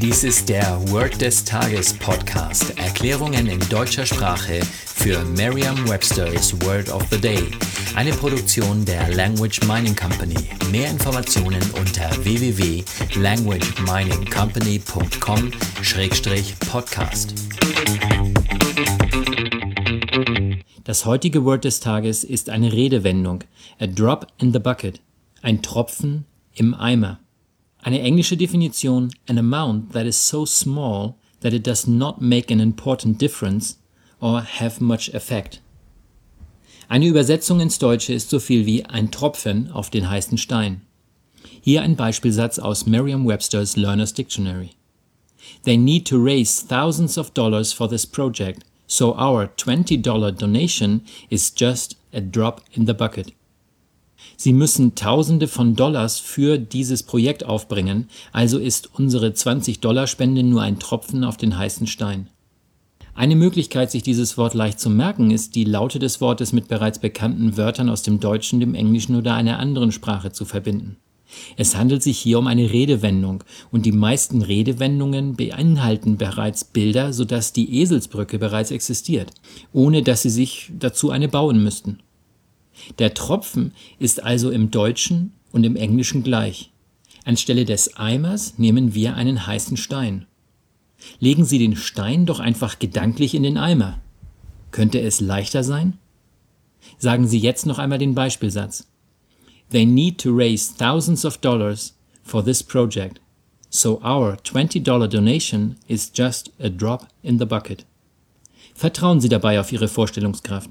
Dies ist der Word des Tages Podcast. Erklärungen in deutscher Sprache für Merriam-Webster's Word of the Day. Eine Produktion der Language Mining Company. Mehr Informationen unter www.languageminingcompany.com-podcast. Das heutige Word des Tages ist eine Redewendung. A drop in the bucket. Ein Tropfen im Eimer. Eine englische Definition, an amount that is so small that it does not make an important difference or have much effect. Eine Übersetzung ins Deutsche ist so viel wie ein Tropfen auf den heißen Stein. Hier ein Beispielsatz aus Merriam-Webster's Learner's Dictionary. They need to raise thousands of dollars for this project, so our $20 donation is just a drop in the bucket. Sie müssen Tausende von Dollars für dieses Projekt aufbringen, also ist unsere 20-Dollar-Spende nur ein Tropfen auf den heißen Stein. Eine Möglichkeit, sich dieses Wort leicht zu merken, ist, die Laute des Wortes mit bereits bekannten Wörtern aus dem Deutschen, dem Englischen oder einer anderen Sprache zu verbinden. Es handelt sich hier um eine Redewendung und die meisten Redewendungen beinhalten bereits Bilder, sodass die Eselsbrücke bereits existiert, ohne dass Sie sich dazu eine bauen müssten. Der Tropfen ist also im Deutschen und im Englischen gleich. Anstelle des Eimers nehmen wir einen heißen Stein. Legen Sie den Stein doch einfach gedanklich in den Eimer. Könnte es leichter sein? Sagen Sie jetzt noch einmal den Beispielsatz. They need to raise thousands of dollars for this project, so our $20 donation is just a drop in the bucket. Vertrauen Sie dabei auf Ihre Vorstellungskraft.